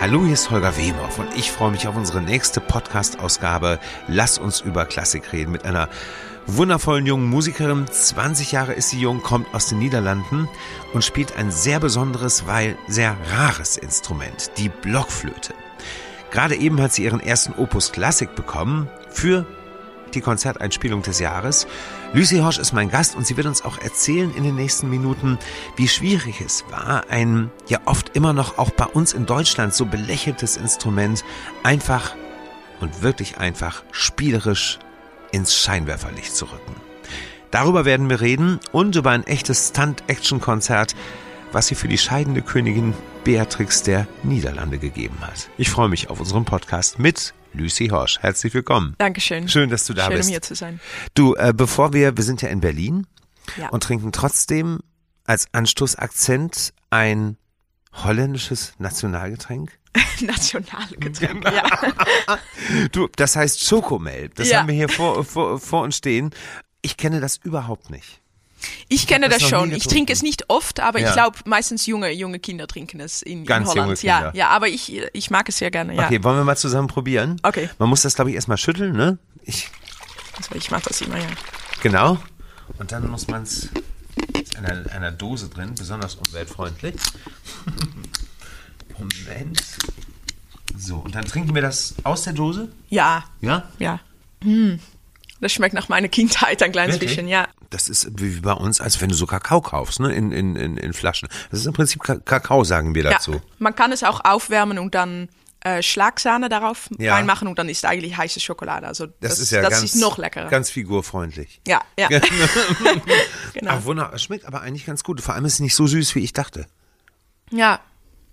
Hallo, hier ist Holger Weber und ich freue mich auf unsere nächste Podcast-Ausgabe Lass uns über Klassik reden mit einer wundervollen jungen Musikerin. 20 Jahre ist sie jung, kommt aus den Niederlanden und spielt ein sehr besonderes, weil sehr rares Instrument, die Blockflöte. Gerade eben hat sie ihren ersten Opus Klassik bekommen für die Konzerteinspielung des Jahres. Lucy Horsch ist mein Gast und sie wird uns auch erzählen in den nächsten Minuten, wie schwierig es war, ein ja oft immer noch auch bei uns in Deutschland so belächeltes Instrument einfach und wirklich einfach spielerisch ins Scheinwerferlicht zu rücken. Darüber werden wir reden und über ein echtes Stunt-Action-Konzert, was sie für die scheidende Königin Beatrix der Niederlande gegeben hat. Ich freue mich auf unseren Podcast mit Lucy Horsch. Herzlich willkommen. Dankeschön. Schön, dass du da Schön, bist. um hier zu sein. Du, äh, bevor wir, wir sind ja in Berlin Ja. und trinken trotzdem als Anstoßakzent ein holländisches Nationalgetränk. Nationale Getränk. Genau. Ja. Du, das heißt Schokomel. Das Ja. haben wir hier vor, vor, vor uns stehen. Ich kenne das überhaupt nicht. Ich kenne das das schon. Ich trinke es nicht oft, aber Ja. ich glaube, meistens junge, junge Kinder trinken es in, Ganz in junge Holland. Kinder. Ja, ja, aber ich, ich mag es sehr gerne. Ja. Okay, wollen wir mal zusammen probieren? Okay. Man muss das, glaube ich, erstmal schütteln, ne? Ich, Also ich mache das immer, ja. genau. Und dann muss man es in einer, einer Dose drin, besonders umweltfreundlich. Moment. So, und dann trinken wir das aus der Dose? Ja, Ja? ja. Hm. Das schmeckt nach meiner Kindheit ein kleines Wirklich? bisschen, ja. Das ist wie bei uns, als wenn du so Kakao kaufst, ne? In, in, in, in Flaschen. Das ist im Prinzip Ka- Kakao, sagen wir ja. dazu. Man kann es auch aufwärmen und dann äh, Schlagsahne darauf Ja. reinmachen und dann ist eigentlich heiße Schokolade. Also Das, das, ist ja das ganz, ist noch leckerer. ganz figurfreundlich. ja, ja. genau. Ach, wunderbar. Schmeckt aber eigentlich ganz gut. Vor allem ist es nicht so süß, wie ich dachte. Ja.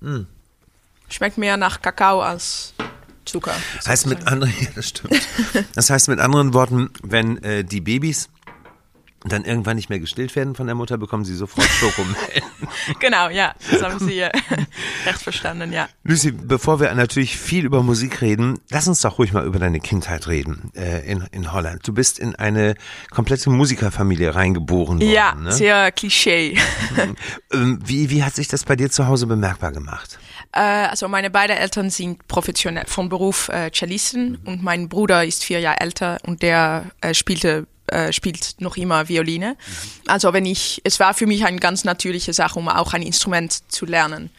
Hm. Schmeckt mehr nach Kakao als Zucker. Heißt mit anderen, ja, das stimmt. Das heißt mit anderen Worten, wenn äh, die Babys dann irgendwann nicht mehr gestillt werden von der Mutter, bekommen sie sofort Schokomel. Genau, ja, das haben Sie äh, recht verstanden, ja. Lucy, bevor wir natürlich viel über Musik reden, lass uns doch ruhig mal über deine Kindheit reden äh, in, in Holland. Du bist in eine komplette Musikerfamilie reingeboren worden. Ja, ne? sehr Klischee. Ähm, wie, wie hat sich das bei dir zu Hause bemerkbar gemacht? äh, also meine beiden Eltern sind professionell von Beruf äh, Cellisten und mein Bruder ist vier Jahre älter und der äh, spielte äh, spielt noch immer Violine. Also wenn ich, es war für mich eine ganz natürliche Sache, um auch ein Instrument zu lernen.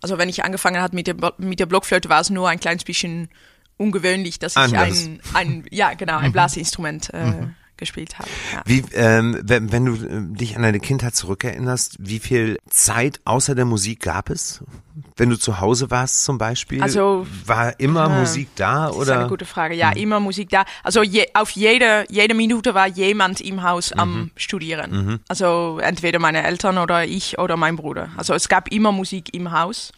Also wenn ich angefangen habe mit der, mit der Blockflöte, war es nur ein kleines bisschen ungewöhnlich, dass ich ein, ein, ja genau, ein Blasinstrument äh, gespielt habe. Ja. Wie, ähm, wenn, wenn du äh, dich an deine Kindheit zurückerinnerst, wie viel Zeit außer der Musik gab es? Wenn du zu Hause warst zum Beispiel, Also, war immer äh, Musik da Das ist oder? eine gute Frage. Ja, immer Musik da. Also je, auf jede, jede Minute war jemand im Haus am Studieren. Also entweder meine Eltern oder ich oder mein Bruder. Also es gab immer Musik im Haus.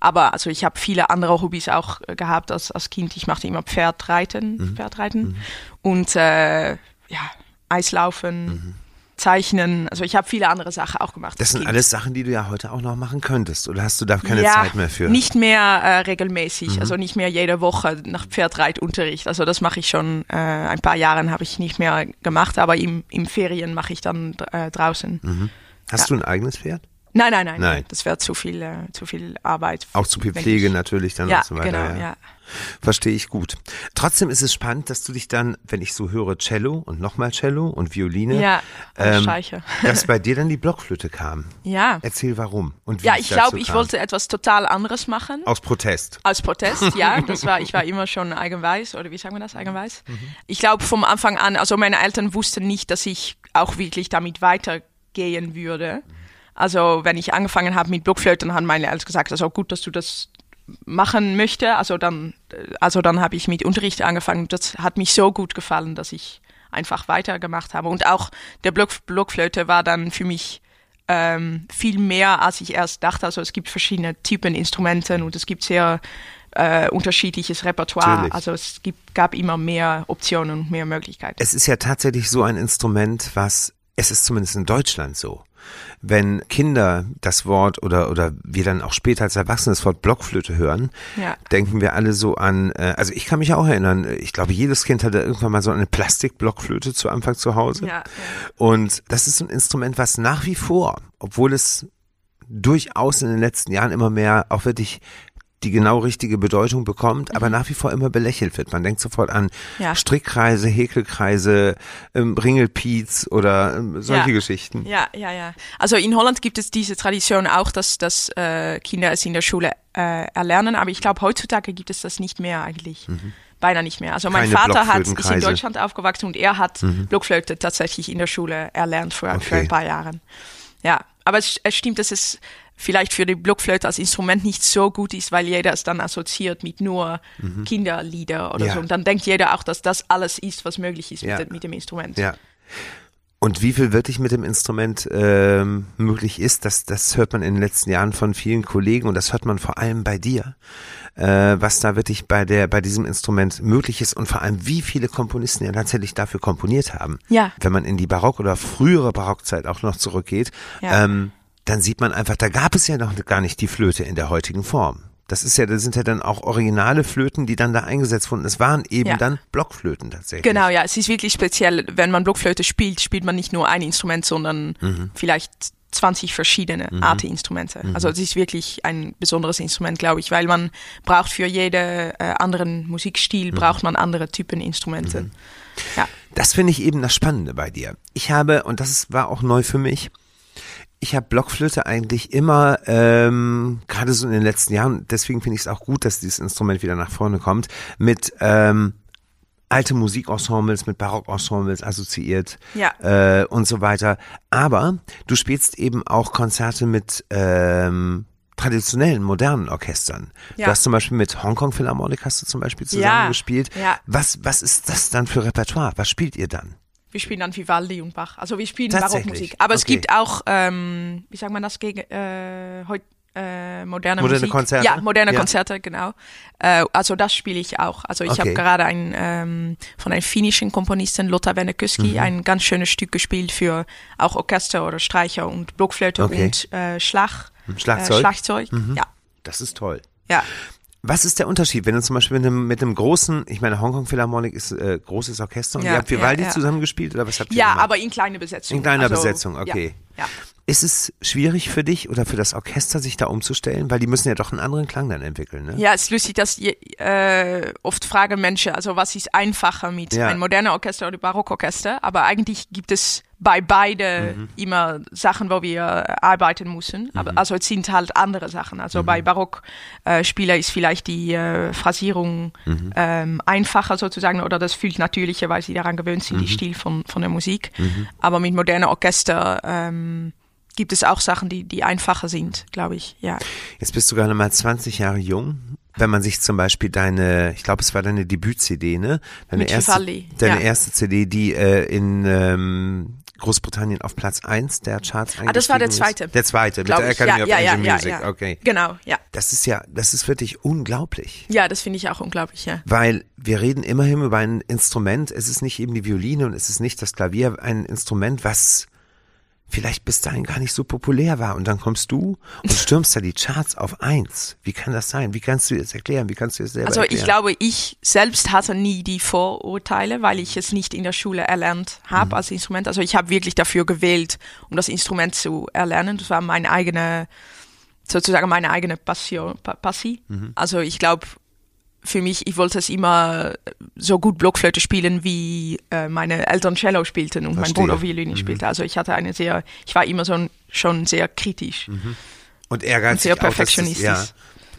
Aber also ich habe viele andere Hobbys auch äh, gehabt als, als Kind. Ich machte immer Pferdreiten, Pferdreiten und äh, ja, Eislaufen, Zeichnen. Also ich habe viele andere Sachen auch gemacht. Das als sind Kind. alles Sachen, die du ja heute auch noch machen könntest. Oder hast du da keine ja, Zeit mehr für? Mhm. Nicht mehr äh, regelmäßig, also nicht mehr jede Woche nach Pferdreitunterricht. Also das mache ich schon, äh, ein paar Jahre habe ich nicht mehr gemacht, aber im, im Ferien mache ich dann äh, draußen. Hast du ein eigenes Pferd? Nein, nein, nein, Nein. das wäre zu viel, äh, zu viel Arbeit. Auch zu viel Pflege ich- natürlich dann Ja, und so weiter. genau, ja. Verstehe ich gut. Trotzdem ist es spannend, dass du dich dann, wenn ich so höre, Cello und nochmal Cello und Violine, Ja, ähm, dass bei dir dann die Blockflöte kam. Ja. Erzähl warum und wie Ja, ich glaube, ich wollte etwas total anderes machen. Aus Protest. Als Protest, ja. Das war, ich war immer schon eigenweiß, oder wie sagen wir das, eigenweiß? Ich glaube vom Anfang an, also meine Eltern wussten nicht, dass ich auch wirklich damit weitergehen würde. Also wenn ich angefangen habe mit Blockflöten, haben meine Eltern gesagt, also gut, dass du das machen möchte. Also dann, also dann habe ich mit Unterricht angefangen. Das hat mich so gut gefallen, dass ich einfach weitergemacht habe. Und auch der Block, Blockflöte war dann für mich ähm, viel mehr, als ich erst dachte. Also es gibt verschiedene Typen Instrumenten und es gibt sehr äh, unterschiedliches Repertoire. Natürlich. Also es gibt, gab immer mehr Optionen und mehr Möglichkeiten. Es ist ja tatsächlich so ein Instrument, was, es ist zumindest in Deutschland so. Wenn Kinder das Wort oder, oder wir dann auch später als Erwachsene das Wort Blockflöte hören, Ja. denken wir alle so an, äh, also ich kann mich auch erinnern, ich glaube, jedes Kind hatte irgendwann mal so eine Plastikblockflöte zu Anfang zu Hause. Ja. Und das ist so ein Instrument, was nach wie vor, obwohl es durchaus in den letzten Jahren immer mehr auch wirklich die genau richtige Bedeutung bekommt, aber nach wie vor immer belächelt wird. Man denkt sofort an Ja. Strickkreise, Häkelkreise, ähm, Ringelpiez oder ähm, solche Ja. Geschichten. Ja, ja, ja. Also in Holland gibt es diese Tradition auch, dass, dass äh, Kinder es in der Schule äh, erlernen, aber ich glaube, heutzutage gibt es das nicht mehr eigentlich. Beinahe nicht mehr. Also mein Mhm. Keine Vater hat, ist in. Deutschland aufgewachsen und er hat Blockflöte tatsächlich in der Schule erlernt für Okay. ein paar Jahre. Ja, aber es, es stimmt, dass es vielleicht für die Blockflöte als Instrument nicht so gut ist, weil jeder es dann assoziiert mit nur Kinderlieder oder Mhm. Ja. so. Und dann denkt jeder auch, dass das alles ist, was möglich ist Ja. mit, dem- mit dem Instrument. Ja. Und wie viel wirklich mit dem Instrument ähm, möglich ist, das, das hört man in den letzten Jahren von vielen Kollegen und das hört man vor allem bei dir, äh, was da wirklich bei der bei diesem Instrument möglich ist und vor allem wie viele Komponisten ja tatsächlich dafür komponiert haben. Ja. Wenn man in die Barock- oder frühere Barockzeit auch noch zurückgeht, Ja. ähm, dann sieht man einfach, da gab es ja noch gar nicht die Flöte in der heutigen Form. Das ist ja, das sind ja dann auch originale Flöten, die dann da eingesetzt wurden. Es waren eben Ja. dann Blockflöten tatsächlich. Genau, ja, es ist wirklich speziell. Wenn man Blockflöte spielt, spielt man nicht nur ein Instrument, sondern Mhm. vielleicht 20 verschiedene Arten Instrumente. Also es ist wirklich ein besonderes Instrument, glaube ich, weil man braucht für jeden äh, anderen Musikstil Mhm. braucht man andere Typen Instrumente. Ja. Das finde ich eben das Spannende bei dir. Ich habe, und das war auch neu für mich, ich habe Blockflöte eigentlich immer, ähm, gerade so in den letzten Jahren, deswegen finde ich es auch gut, dass dieses Instrument wieder nach vorne kommt, mit ähm, alte Musikensembles, mit Barockensembles assoziiert Ja. äh, und so weiter. Aber du spielst eben auch Konzerte mit ähm, traditionellen, modernen Orchestern. Ja. Du hast zum Beispiel mit Hongkong Philharmonic hast du zum Beispiel Ja. zusammengespielt. Ja. Was, was ist das dann für Repertoire? Was spielt ihr dann? Wir spielen dann Vivaldi und Bach. Also wir spielen? Barockmusik. Aber es Okay. gibt auch, ähm, wie sagt man das gegen äh, heut, äh, moderne, Moderne Musik. Konzerte? Ja, moderne Ja. Konzerte, genau. Äh, also das spiele ich auch. Also ich Okay. habe gerade ein ähm, von einem finnischen Komponisten, Lothar Wennekyski, Mhm. ein ganz schönes Stück gespielt für auch Orchester oder Streicher und Blockflöte Okay. und äh, Schlag, Schlagzeug? Äh, Schlagzeug. Ja, Das ist toll. ja. Was ist der Unterschied, wenn du zum Beispiel mit einem, mit einem großen, ich meine, Hongkong Philharmonic ist äh, großes Orchester und Ja, ihr habt Vivaldi ja, ja. zusammengespielt oder was habt ihr Ja, gemacht? aber in kleiner Besetzung. In kleiner also, Besetzung, okay. Ja. Ist es schwierig für dich oder für das Orchester, sich da umzustellen? Weil die müssen ja doch einen anderen Klang dann entwickeln, ne? Ja, es ist lustig, dass je, äh, oft fragen Menschen, also was ist einfacher mit Ja. ein moderner Orchester oder Barockorchester, aber eigentlich gibt es bei beide Mhm. immer Sachen, wo wir äh, arbeiten müssen. Aber also es sind halt andere Sachen. Also bei Barockspieler ist vielleicht die äh, Phrasierung Mhm. ähm, einfacher sozusagen oder das fühlt natürlicher, weil sie daran gewöhnt sind, die Stil von, von der Musik. Aber mit moderner Orchester ähm, gibt es auch Sachen, die, die einfacher sind, glaube ich. Ja. Jetzt bist du gerade mal 20 Jahre jung. Wenn man sich zum Beispiel deine, ich glaube, es war deine Debüt-CD, ne? Deine Mit erste, deine ja. erste CD, die äh, in ähm, Großbritannien auf Platz 1 der Charts Ah, das war der eingestiegen ist. zweite. Der zweite, mit Glaub der ich. Academy ja, of ja, Angel ja, Music, ja, ja. okay. Genau, ja. Das ist ja, das ist wirklich unglaublich. Ja, das finde ich auch unglaublich, ja. Weil wir reden immerhin über ein Instrument, es ist nicht eben die Violine und es ist nicht das Klavier, ein Instrument, was vielleicht bis dahin gar nicht so populär war. Und dann kommst du und stürmst da die Charts auf eins. Wie kann das sein? Wie kannst du das erklären? Wie kannst du das selber Also erklären? ich glaube, ich selbst hatte nie die Vorurteile, weil ich es nicht in der Schule erlernt habe Mhm. als Instrument. Also ich habe wirklich dafür gewählt, um das Instrument zu erlernen. Das war meine eigene, sozusagen meine eigene Passion, Pa- Passie. Mhm. Also ich glaube, für mich, ich wollte es immer so gut Blockflöte spielen, wie äh, meine Eltern Cello spielten und mein Verstehe. Bruder Violine spielte. Also ich hatte eine sehr, ich war immer so schon sehr kritisch. und ehrgeizig sehr auch, dass das- perfektionistisch. Ja,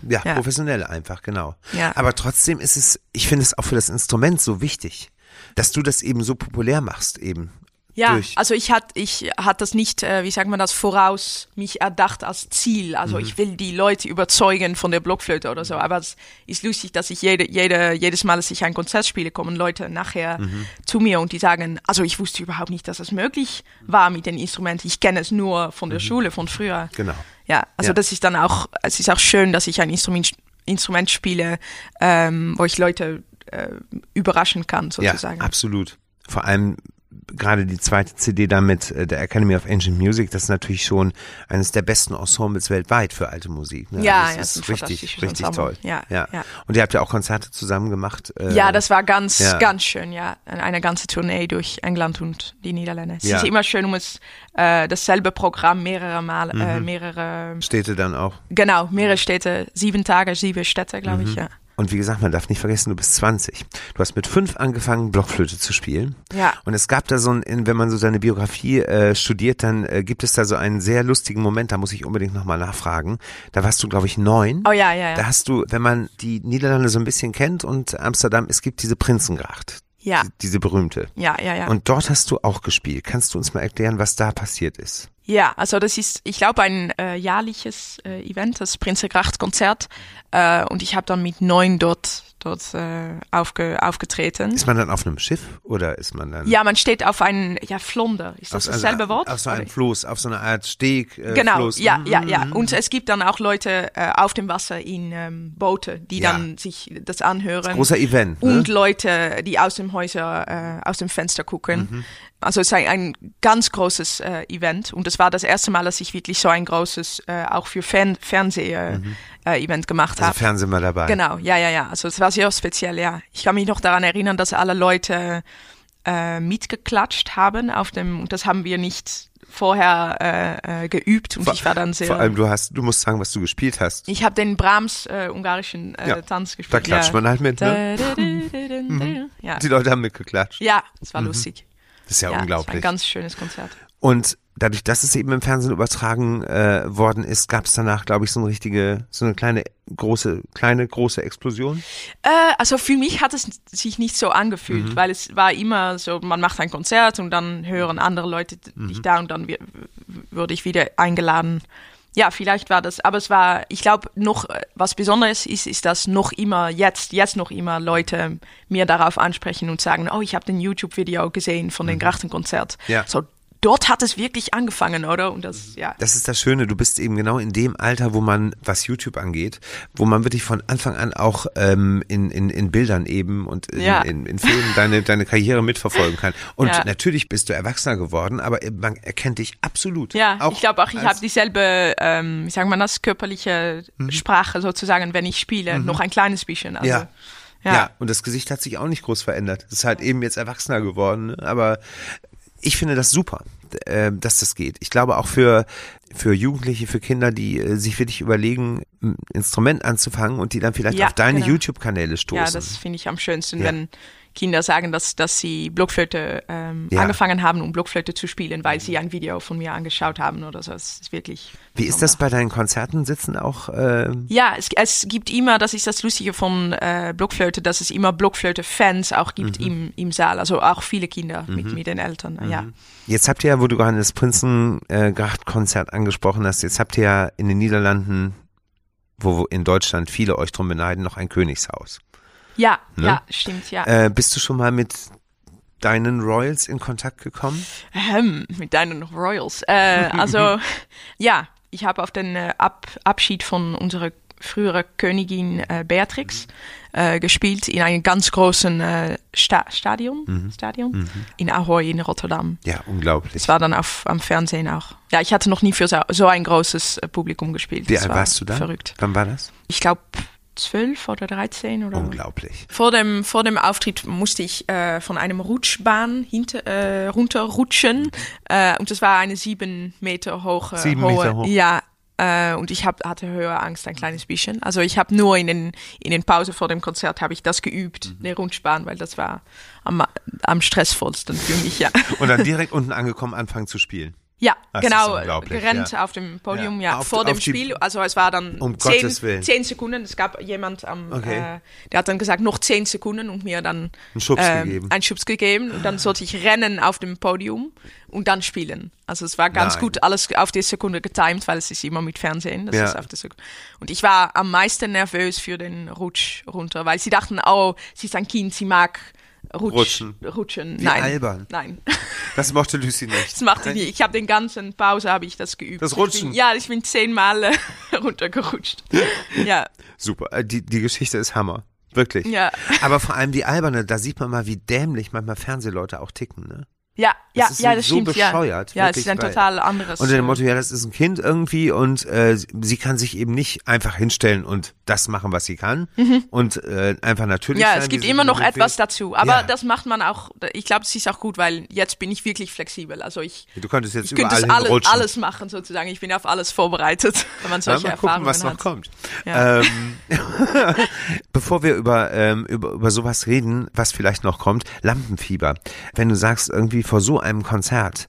ja, Ja. professionell einfach, genau. Ja. Aber trotzdem ist es, ich finde es auch für das Instrument so wichtig, dass du das eben so populär machst eben. Ja, durch. also ich hatte ich hat das nicht, äh, wie sagt man das, voraus mich erdacht als Ziel. Also Mhm. ich will die Leute überzeugen von der Blockflöte oder so. Aber es ist lustig, dass ich jede, jede, jedes Mal, dass ich ein Konzert spiele, kommen Leute nachher Mhm. zu mir und die sagen, also ich wusste überhaupt nicht, dass es möglich war mit den Instrumenten. Ich kenne es nur von der Schule, von früher. Mhm. Genau. Ja, also Ja. das ist dann auch, es ist auch schön, dass ich ein Instrument, Instrument spiele, ähm, wo ich Leute äh, überraschen kann, Ja, sozusagen. absolut. Vor allem, gerade die zweite CD da mit äh, der Academy of Ancient Music, das ist natürlich schon eines der besten Ensembles weltweit für alte Musik. Ne? Ja, also ja, das ist richtig, richtig toll. Ja, ja. ja. Und ihr habt ja auch Konzerte zusammen gemacht. Äh, Ja, das war ganz, ja. ganz schön, ja. Eine ganze Tournee durch England und die Niederlande. Es Ja. ist immer schön, um es äh, dasselbe Programm mehrere Mal, äh, Mhm. mehrere, Städte dann auch. genau, mehrere Städte, sieben Tage, sieben Städte, glaube Mhm. ich, ja. Und wie gesagt, man darf nicht vergessen, du bist 20. Du hast mit fünf angefangen, Blockflöte zu spielen. Ja. Und es gab da so ein, in- wenn man so seine Biografie äh, studiert, dann äh, gibt es da so einen sehr lustigen Moment, da muss ich unbedingt nochmal nachfragen. Da warst du, glaube ich, neun. Oh ja, ja, Da ja. hast du, wenn man die Niederlande so ein bisschen kennt und Amsterdam, es gibt diese Prinzengracht. Ja, Die- Diese berühmte. ja, ja, ja. Und dort hast du auch gespielt. Kannst du uns mal erklären, was da passiert ist? Ja, also das ist, ich glaube, ein äh, jährliches äh, Event, das Prinzengracht-Konzert. Äh, und ich habe dann mit neun dort, dort äh, aufge, aufgetreten. Ist man dann auf einem Schiff oder ist man dann Ja, man steht auf einem, ja, Flonder. Ist das auf, dasselbe Wort? auf so einem? Floß, auf so einer Art Steg? Äh, Genau, Floß. ja, Mhm, ja, ja. mhm. Und es gibt dann auch Leute äh, auf dem Wasser in ähm, Boote, die Ja. dann sich das anhören. Großer Event. Ne? und Leute, die aus dem Häuser, äh, aus dem Fenster gucken. Mhm. Also es ist ein, ein ganz großes äh, Event und das war das erste Mal, dass ich wirklich so ein großes, äh, auch für Fern Fernseh-Event gemacht also habe. Fernsehen mal dabei. Genau, ja, ja, ja. Also es war sehr speziell, ja. Ich kann mich noch daran erinnern, dass alle Leute äh, mitgeklatscht haben auf dem, und das haben wir nicht vorher äh, äh, geübt und Vor- ich war dann sehr. Vor allem, du hast, du musst sagen, was du gespielt hast. ich habe den Brahms äh, ungarischen äh, Ja, Tanz Da gespielt. klatscht ja. man halt mit, ne? Da, da, da, da, da, da. Ja. Die Leute haben mitgeklatscht. ja, es war lustig. Das ist ja, Ja, unglaublich. ein ganz schönes Konzert. Und dadurch, dass es eben im Fernsehen übertragen äh, worden ist, gab es danach, glaube ich, so eine richtige, so eine kleine, große, kleine, große Explosion. Äh, also für mich hat es sich nicht so angefühlt, Mhm. weil es war immer so, man macht ein Konzert und dann hören andere Leute Mhm. dich da und dann würde ich wieder eingeladen. Ja, vielleicht war das, aber es war, ich glaube, noch äh, was Besonderes ist, ist, dass noch immer jetzt, jetzt noch immer Leute mir darauf ansprechen und sagen, oh, ich habe den YouTube-Video gesehen von dem Grachtenkonzert. Mhm. Ja. So, dort hat es wirklich angefangen, oder? Und das, ja. Das ist das Schöne, du bist eben genau in dem Alter, wo man, was YouTube angeht, wo man wirklich von Anfang an auch ähm, in, in, in Bildern eben und in, Ja. in, in Filmen deine, deine Karriere mitverfolgen kann. Und Ja. natürlich bist du erwachsener geworden, aber man erkennt dich absolut. Ja, Auch ich glaube auch, ich Mhm. habe dieselbe, ähm, wie sagt man das, körperliche Sprache sozusagen, wenn ich spiele, noch ein kleines bisschen. Also, Ja. ja. Ja. und das Gesicht hat sich auch nicht groß verändert. Es ist halt eben jetzt erwachsener geworden, aber ich finde das super, äh, dass das geht. Ich glaube auch für, für Jugendliche, für Kinder, die äh, sich wirklich überlegen, ein Instrument anzufangen und die dann vielleicht Ja, auf deine genau. YouTube-Kanäle stoßen. Ja, das finde ich am schönsten, Ja. wenn Kinder sagen, dass, dass sie Blockflöte ähm, Ja. angefangen haben, um Blockflöte zu spielen, weil sie ein Video von mir angeschaut haben oder so. Das ist wirklich. Wie ist das bei deinen Konzerten? Sitzen auch äh, Ja, es, es gibt immer, das ist das Lustige von äh, Blockflöte, dass es immer Blockflöte-Fans auch gibt Mhm. im, im Saal. Also auch viele Kinder mit, mit den Eltern. Ja. Jetzt habt ihr ja, wo du gerade das Prinzengracht-Konzert angesprochen hast, jetzt habt ihr ja in den Niederlanden, wo in Deutschland viele euch drum beneiden, noch ein Königshaus. Ja, Ne? ja, stimmt, ja. Äh, bist du schon mal mit deinen Royals in Kontakt gekommen? Ähm, mit deinen Royals. Äh, also, ja, ich habe auf den äh, Ab Abschied von unserer früheren Königin äh, Beatrix äh, gespielt in einem ganz großen äh, Sta Stadion, Stadion in Ahoy in Rotterdam. Ja, unglaublich. Das war dann auf, am Fernsehen auch. Ja, ich hatte noch nie für so, so ein großes Publikum gespielt. Wie alt war warst du da? Verrückt. Wann war das? Ich glaube zwölf oder 13 oder Unglaublich. vor dem, vor dem Auftritt musste ich äh, von einem Rutschbahn hinter, äh, runterrutschen. Äh, und das war eine sieben Meter hohe. Sieben hohe, Meter hoch. Ja. Äh, und ich hab, hatte Höheangst ein kleines bisschen. Also ich habe nur in den, in den Pause vor dem Konzert habe ich das geübt, Mhm. der Rutschbahn, weil das war am, am stressvollsten für mich, ja. Und dann direkt unten angekommen anfangen zu spielen. Ja, Das genau, gerannt ja. auf dem Podium, Ja, ja, auf- vor dem Spiel. Also es war dann Um zehn, zehn Sekunden. Es gab jemand am, Okay. äh, der hat dann gesagt, noch zehn Sekunden und mir dann Einen Schubs ähm, gegeben. einen Schubs gegeben. Und dann sollte ich rennen auf dem Podium und dann spielen. Also es war ganz Nein. gut alles auf die Sekunde getimed, weil es ist immer mit Fernsehen. Das Ja. ist auf die Sekunde. Und ich war am meisten nervös für den Rutsch runter, weil sie dachten, oh, sie ist ein Kind, sie mag Rutsch, Rutschen. rutschen. Wie Nein. albern. Nein. Das mochte Lucy nicht. Das machte ich nicht. Ich habe den ganzen Pause habe ich das geübt. Das Rutschen? Ich bin, ja, ich bin zehnmal runtergerutscht. Ja, Super. Äh, Die, die Geschichte ist Hammer. Wirklich. ja. Aber vor allem die alberne, da sieht man mal, wie dämlich manchmal Fernsehleute auch ticken, ne? Ja, ja, ist ja, das so stimmt. bescheuert, Ja, ja es ist ein total anderes. Unter dem Motto, ja, das ist ein Kind irgendwie und äh, sie kann sich eben nicht einfach hinstellen und das machen, was sie kann und äh, einfach natürlich Mhm. Ja, sein, es gibt immer noch etwas dazu. Aber Ja. das macht man auch, ich glaube, es ist auch gut, weil jetzt bin ich wirklich flexibel. Also ich, Du könntest jetzt ich könnte überall es alles, alles machen sozusagen. Ich bin auf alles vorbereitet, wenn man Ja, solche mal gucken, Erfahrungen was noch hat. kommt. Ja. Ähm, bevor wir über, ähm, über, über sowas reden, was vielleicht noch kommt, Lampenfieber. Wenn du sagst, irgendwie vor so einem Konzert,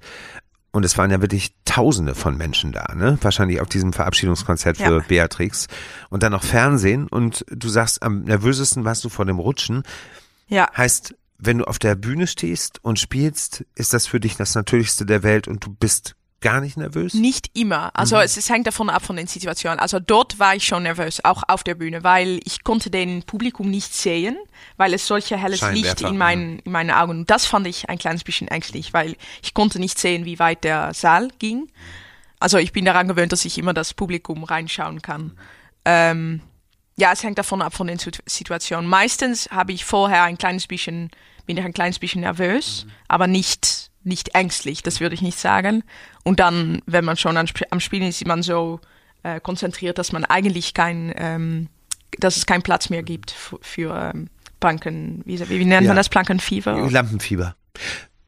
und es waren ja wirklich Tausende von Menschen da, ne? Wahrscheinlich auf diesem Verabschiedungskonzert für Ja. Beatrix. Und dann noch Fernsehen und du sagst, am nervösesten warst du vor dem Rutschen. Ja, Heißt, wenn du auf der Bühne stehst und spielst, ist das für dich das Natürlichste der Welt und du bist gar nicht nervös? Nicht immer. Also Mhm. es, es hängt davon ab von den Situationen. Also dort war ich schon nervös, auch auf der Bühne, weil ich konnte den Publikum nicht sehen, weil es solche helles Licht in meinen, in meinen Augen. Und das fand ich ein kleines bisschen ängstlich, weil ich konnte nicht sehen, wie weit der Saal ging. Also ich bin daran gewöhnt, dass ich immer das Publikum reinschauen kann. Ähm, ja, es hängt davon ab von den Situ- Situationen. Meistens habe ich vorher ein kleines bisschen, bin ich ein kleines bisschen nervös, aber nicht, nicht ängstlich, das würde ich nicht sagen. Und dann, wenn man schon am, Sp- am Spielen ist, ist man so äh, konzentriert, dass man eigentlich kein, ähm, dass es keinen Platz mehr gibt für, für ähm, Planken, wie, wie nennt Ja. man das, Plankenfieber? Lampenfieber.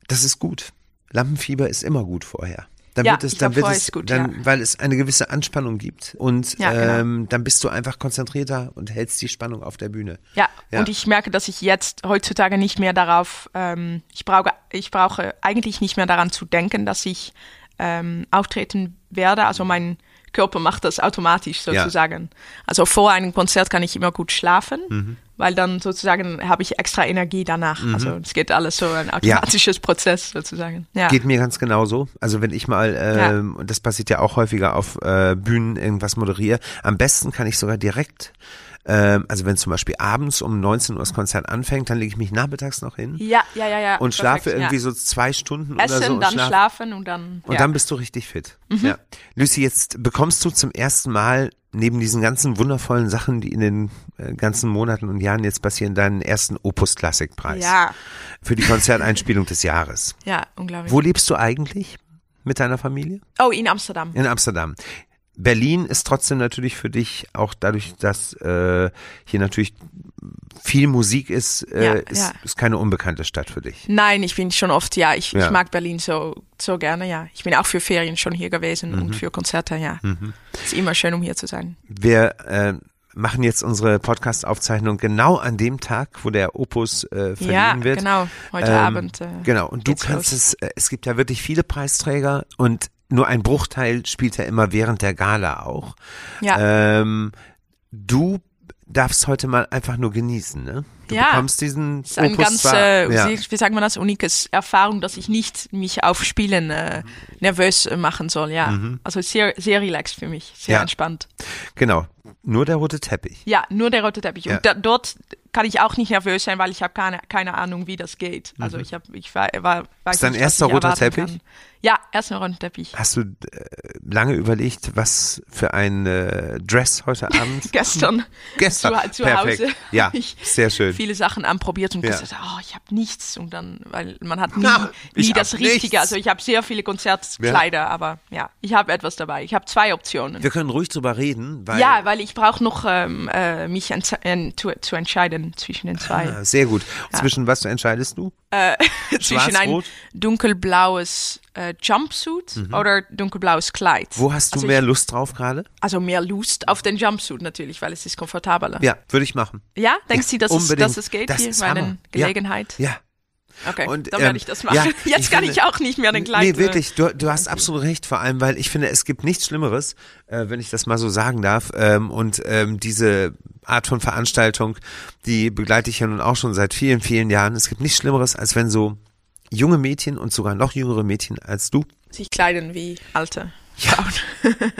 Das ist gut. Lampenfieber ist immer gut vorher. Dann Ja, wird es, dann glaub, wird es, gut, dann, ja. weil es eine gewisse Anspannung gibt und Ja, genau. ähm, dann bist du einfach konzentrierter und hältst die Spannung auf der Bühne. Ja, und ich merke, dass ich jetzt heutzutage nicht mehr darauf, ähm, ich, brauche, ich brauche eigentlich nicht mehr daran zu denken, dass ich ähm, auftreten werde. Also mein Körper macht das automatisch sozusagen. Also vor einem Konzert kann ich immer gut schlafen, Mhm. Weil dann sozusagen habe ich extra Energie danach. Also es geht alles so ein Ja. automatisches Prozess sozusagen. Ja. Geht mir ganz genauso. Also wenn ich mal, ähm, und das passiert ja auch häufiger auf äh, Bühnen, irgendwas moderiere, am besten kann ich sogar direkt, ähm, also wenn zum Beispiel abends um 19 Uhr das Konzert anfängt, dann lege ich mich nachmittags noch hin ja, ja, ja, ja. und schlafe perfekt, irgendwie ja. so zwei Stunden Essen, oder so. und dann schlafe- schlafen und dann. Und ja. dann bist du richtig fit. Mhm. Ja. Lucy, jetzt bekommst du zum ersten Mal neben diesen ganzen wundervollen Sachen, die in den äh, ganzen Monaten und Jahren jetzt passieren, deinen ersten Opus Classic Preis ja, für die Konzerteinspielung des Jahres. ja, unglaublich. Wo lebst du eigentlich mit deiner Familie? oh, in Amsterdam. In Amsterdam. Berlin ist trotzdem natürlich für dich auch dadurch, dass äh, hier natürlich viel Musik ist, äh, Ja, ist, ja. ist keine unbekannte Stadt für dich. Nein, ich bin schon oft, ja, ich, Ja. ich mag Berlin so, so gerne, ja. Ich bin auch für Ferien schon hier gewesen Mhm. und für Konzerte, ja. Es ist immer schön, um hier zu sein. Wir äh, machen jetzt unsere Podcast-Aufzeichnung genau an dem Tag, wo der Opus äh, verliehen Ja, wird. genau. Heute Ähm, Abend. Äh, Genau, und du kannst los. es, äh, es gibt ja wirklich viele Preisträger und nur ein Bruchteil spielt ja immer während der Gala auch. Ja. Ähm, du darfst heute mal einfach nur genießen, ne? Du Ja. bekommst diesen Es ist eine Opus ganz, äh, ja. wie, sagt man das, unikes Erfahrung, dass ich nicht mich auf Spielen äh, nervös machen soll, ja. Also sehr, sehr relaxed für mich, sehr Mhm. Ja. entspannt. Genau, nur der rote Teppich. Ja, nur der rote Teppich. Und da, dort kann ich auch nicht nervös sein, weil ich habe keine, keine Ahnung, wie das geht. Also ich habe, ich war, war weiß Ist dein erster roter Teppich? Kann. Ja, erster roter Teppich. Hast du äh, lange überlegt, was für ein äh, Dress heute Abend? Gestern, Gestern. zu, zu Perfekt. Hause Ja, sehr schön. Viele Sachen anprobiert und Ja. gesagt, oh, ich habe nichts und dann, weil man hat nie, Na, nie das Richtige. nichts. Also ich habe sehr viele Konzertkleider, aber ja, ich habe etwas dabei. Ich habe zwei Optionen. Wir können ruhig drüber reden, weil ja, weil ich brauche noch ähm, äh, mich äh, zu, zu entscheiden zwischen den zwei. Ah, sehr gut. Zwischen was entscheidest du? zwischen ein dunkelblaues äh, Jumpsuit oder dunkelblaues Kleid. Mhm. Wo hast du also mehr Ich, Lust drauf gerade? also mehr Lust auf den Jumpsuit natürlich, weil es ist komfortabler. Ja, würde ich machen. Ja, denkst du, dass, es, dass es geht Das hier ist bei einer Gelegenheit? Ja. Okay, Und, dann ähm, werde ich das machen. ja, Jetzt ich kann finde- ich auch nicht mehr den Kleid. Nee, äh, wirklich, du, du hast absolut recht, vor allem, weil ich finde, es gibt nichts Schlimmeres, äh, wenn ich das mal so sagen darf. Ähm, und ähm, diese Art von Veranstaltung, die begleite ich ja nun auch schon seit vielen, vielen Jahren. Es gibt nichts Schlimmeres, als wenn so junge Mädchen und sogar noch jüngere Mädchen als du. Sich kleiden wie alte Ja. Frauen.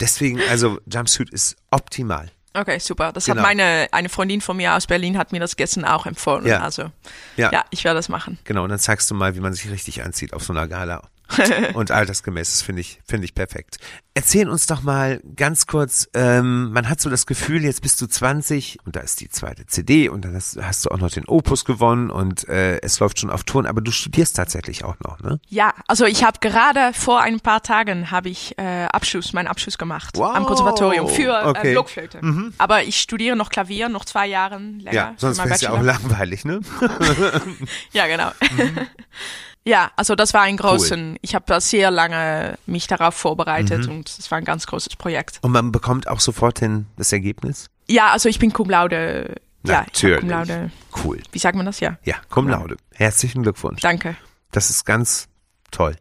Deswegen, also Jumpsuit ist optimal. Okay, super. Das Genau. hat meine, eine Freundin von mir aus Berlin hat mir das gestern auch empfohlen. Ja. Also, Ja. ja, ich werde das machen. Genau, und dann zeigst du mal, wie man sich richtig anzieht auf so einer Gala. und altersgemäß. Das finde ich, finde ich perfekt. Erzähl uns doch mal ganz kurz, ähm, man hat so das Gefühl, jetzt bist du 20 und da ist die zweite CD und dann hast, hast du auch noch den Opus gewonnen und äh, es läuft schon auf Ton, aber du studierst tatsächlich auch noch, ne? Ja, also ich habe gerade vor ein paar Tagen habe ich äh, Abschluss, meinen Abschluss gemacht Wow. am Konservatorium für Okay. äh, Blockflöte. Aber ich studiere noch Klavier, noch zwei Jahre länger. Ja, sonst wäre es ja auch langweilig, ne? Ja, genau. Ja, also das war ein großen, ich habe da sehr lange mich darauf vorbereitet und es war ein ganz großes Projekt. Und man bekommt auch sofort hin das Ergebnis? Ja, also ich bin Cum Laude. Ja, Natürlich. Cum Laude. Cool. Wie sagt man das? Ja. Ja, cum laude. Herzlichen Glückwunsch. Danke. Das ist ganz toll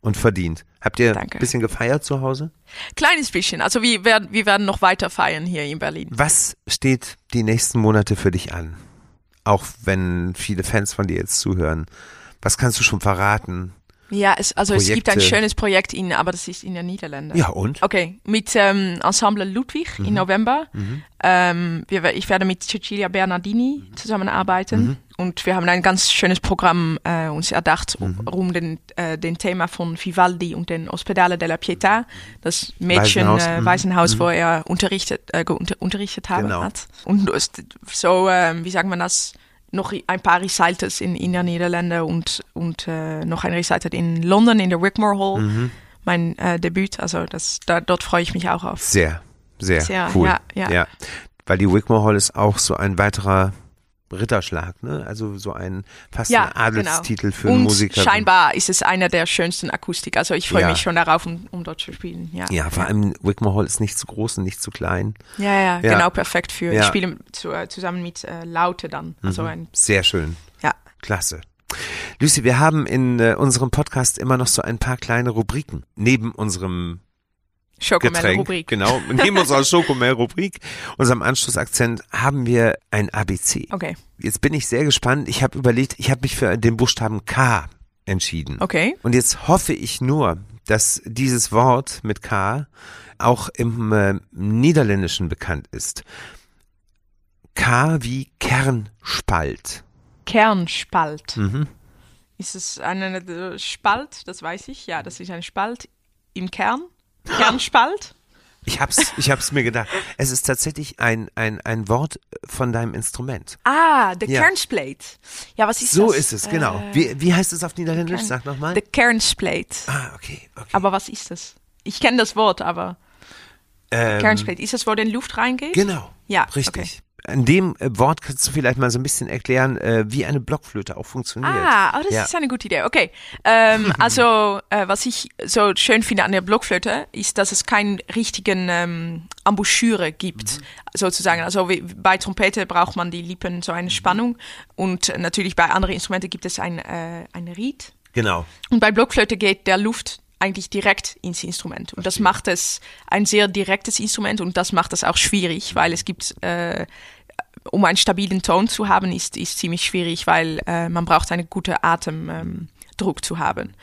und verdient. Habt ihr Danke. ein bisschen gefeiert zu Hause? Kleines bisschen. Also wir werden, wir werden noch weiter feiern hier in Berlin. Was steht die nächsten Monate für dich an? Auch wenn viele Fans von dir jetzt zuhören. Was kannst du schon verraten? Ja, es, also es gibt ein Projekte. schönes Projekt in, aber das ist in den Niederlanden. Ja, und? Okay, mit ähm, Ensemble Ludwig Mhm. im November. Ähm, wir, ich werde mit Cecilia Bernardini Mhm. zusammenarbeiten und wir haben ein ganz schönes Programm äh, uns erdacht Mhm. um, um den, äh, den Thema von Vivaldi und den Ospedale della Pietà, das Mädchen Waisenhaus, Waisenhaus, mhm. äh, Waisenhaus wo er unterrichtet, äh, unter, unterrichtet Genau. hat. Und so, ähm, wie sagt man das? Noch ein paar Recitals in, in der Niederlande und, und äh, noch ein Recital in London in der Wigmore Hall. Mhm. Mein äh, Debüt, also das, da, dort freue ich mich auch auf. Sehr, sehr, Sehr, cool. ja, ja. Weil die Wigmore Hall ist auch so ein weiterer Ritterschlag, ne? Also so ein fast Ja, ein Adelstitel genau. für Und einen Musiker. scheinbar ist es einer der schönsten Akustik. Also ich freue Ja. mich schon darauf, um, um dort zu spielen. Ja, Ja, vor allem Wigmore Hall ist nicht zu groß und nicht zu klein. ja, ja, genau perfekt für. Ich spiele zu, äh, zusammen mit äh, Laute dann. Also ein, Sehr schön. ja. Klasse. Lucy, wir haben in äh, unserem Podcast immer noch so ein paar kleine Rubriken neben unserem Getränk. Schokomel-Rubrik. Genau, neben unserer Schokomel-Rubrik, unserem Anschlussakzent, haben wir ein ABC. Okay, Jetzt bin ich sehr gespannt. Ich habe überlegt, ich habe mich für den Buchstaben K entschieden. okay. Und jetzt hoffe ich nur, dass dieses Wort mit K auch im äh, Niederländischen bekannt ist. K wie Kernspalt. Kernspalt. Mhm. Ist es eine Spalt? Das weiß ich. Ja, das ist ein Spalt im Kern. Kernspalt? Ich hab's, ich hab's mir gedacht. Es ist tatsächlich ein, ein, ein Wort von deinem Instrument. Ah, the Ja. Kernsplate. Ja, was ist So das? ist es, genau. Äh, Wie, wie heißt es auf Niederländisch? Kern- Sag nochmal. The Kernsplate. Ah, okay, okay. Aber was ist das? Ich kenne das Wort, aber Ähm, Kernsplit. Ist das, wo denn Luft reingeht? Genau. Ja, Richtig. An dem äh, Wort kannst du vielleicht mal so ein bisschen erklären, äh, wie eine Blockflöte auch funktioniert. Ah, oh, das Ja. ist eine gute Idee. Okay. Ähm, also, äh, was ich so schön finde an der Blockflöte, ist, dass es keinen richtigen ähm, Embouchure gibt, Mhm. sozusagen. Also wie, bei Trompete braucht man die Lippen so Mhm. eine Spannung und natürlich bei anderen Instrumenten gibt es ein, äh, ein Ried. Genau. Und bei Blockflöte geht der Luft eigentlich direkt ins Instrument. Und das macht es ein sehr direktes Instrument und das macht es auch schwierig, weil es gibt, äh, um einen stabilen Ton zu haben, ist, ist ziemlich schwierig, weil äh, man braucht einen guten Atemdruck ähm, zu haben.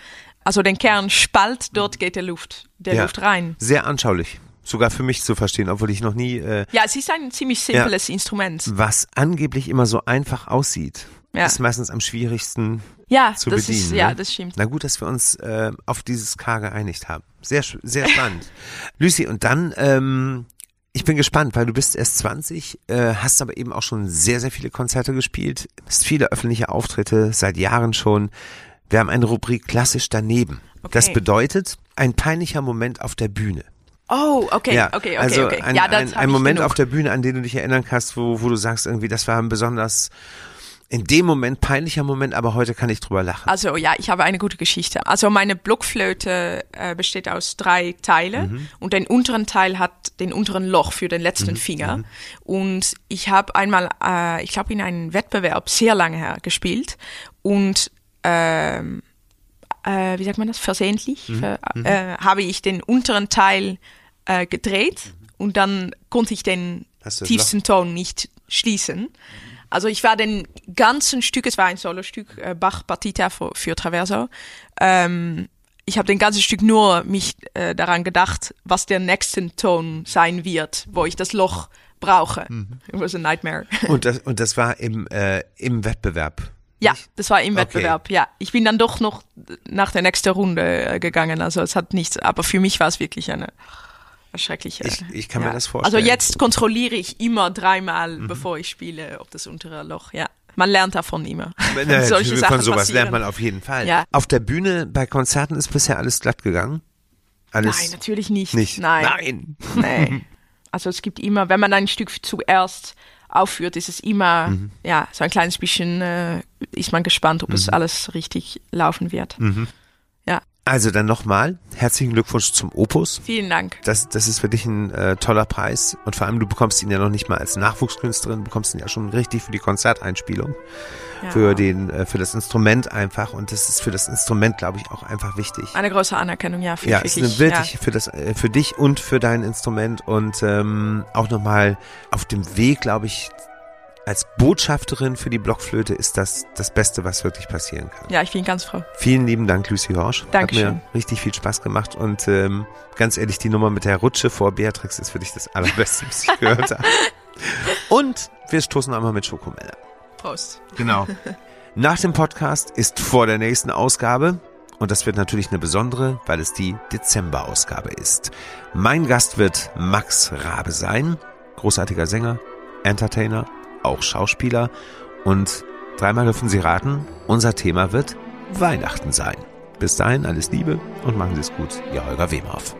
Also den Kern spalt, dort geht der Luft, der Ja. Luft rein. Sehr anschaulich. Sogar für mich zu verstehen, obwohl ich noch nie, äh, Ja, es ist ein ziemlich simples Instrument. was angeblich immer so einfach aussieht, Ja. ist meistens am schwierigsten Ja, zu das bedienen. ist, ja, ne? das stimmt. Na gut, dass wir uns äh, auf dieses K geeinigt haben. Sehr, sehr spannend. Lucy, und dann, ähm, ich bin gespannt, weil du bist erst 20, äh, hast aber eben auch schon sehr, sehr viele Konzerte gespielt, hast viele öffentliche Auftritte, seit Jahren schon. Wir haben eine Rubrik klassisch daneben. Das Okay. bedeutet, ein peinlicher Moment auf der Bühne. Oh, okay, ja, okay, okay, also okay. ein, ja, ein, ein Moment genug. auf der Bühne, an den du dich erinnern kannst, wo, wo du sagst irgendwie, das war ein besonders, in dem Moment peinlicher Moment, aber heute kann ich drüber lachen. Also ja, ich habe eine gute Geschichte. Also meine Blockflöte äh, besteht aus drei Teilen Mhm. und den unteren Teil hat den unteren Loch für den letzten Mhm. Finger. Und ich habe einmal, äh, ich glaube in einem Wettbewerb sehr lange her gespielt und ähm, äh, wie sagt man das, versehentlich, Mhm. ver, äh, habe ich den unteren Teil äh, gedreht und dann konnte ich den tiefsten Ton nicht schließen. Also ich war den ganzen Stück, es war ein Solostück, äh, Bach Partita für, für Traverso. Ähm, ich habe den ganzen Stück nur mich äh, daran gedacht, was der nächste Ton sein wird, wo ich das Loch brauche. Mhm. It was a nightmare. Und das, und das war im, äh, im Wettbewerb. Ja, Nicht? das war im Okay. Wettbewerb, ja. Ich bin dann doch noch nach der nächsten Runde äh, gegangen, also es hat nichts, aber für mich war es wirklich eine schreckliche. Ich- ich kann mir ja. das vorstellen. Mhm. Also jetzt kontrolliere ich immer dreimal, bevor ich spiele, ob das untere Loch, ja. Man lernt davon immer. Äh, Solche Von Sachen sowas passieren. lernt man auf jeden Fall. Ja. Auf der Bühne bei Konzerten ist bisher alles glatt gegangen? Alles Nein, natürlich nicht. nicht? Nein. Nein. Nee. Also es gibt immer, wenn man ein Stück zuerst aufführt, ist es immer, Mhm. ja, so ein kleines bisschen, äh, ist man gespannt, ob es alles richtig laufen wird. Mhm. Also dann nochmal, herzlichen Glückwunsch zum Opus. vielen Dank. Das, das ist für dich ein äh, toller Preis und vor allem du bekommst ihn ja noch nicht mal als Nachwuchskünstlerin, du bekommst ihn ja schon richtig für die Konzerteinspielung, Ja. für den, äh, für das Instrument einfach und das ist für das Instrument, glaube ich, auch einfach wichtig. Eine große Anerkennung, ja, für Ja, ist eine wirklich, wirklich ja. für das, äh, für dich und für dein Instrument und ähm, auch nochmal auf dem Weg, glaube ich, als Botschafterin für die Blockflöte ist das das Beste, was wirklich passieren kann. Ja, ich bin ganz froh. Vielen lieben Dank, Lucy Horsch. Hat Dankeschön. mir richtig viel Spaß gemacht und ähm, ganz ehrlich, die Nummer mit der Rutsche vor Beatrix ist für dich das allerbeste, was ich gehört habe. Und wir stoßen einmal mit Schokomelle. Prost. Genau. Nach dem Podcast ist vor der nächsten Ausgabe und das wird natürlich eine besondere, weil es die Dezemberausgabe ist. Mein Gast wird Max Rabe sein, großartiger Sänger, Entertainer, auch Schauspieler und dreimal dürfen Sie raten, unser Thema wird Weihnachten sein. Bis dahin alles Liebe und machen Sie es gut, Ihr Holger Wemhoff.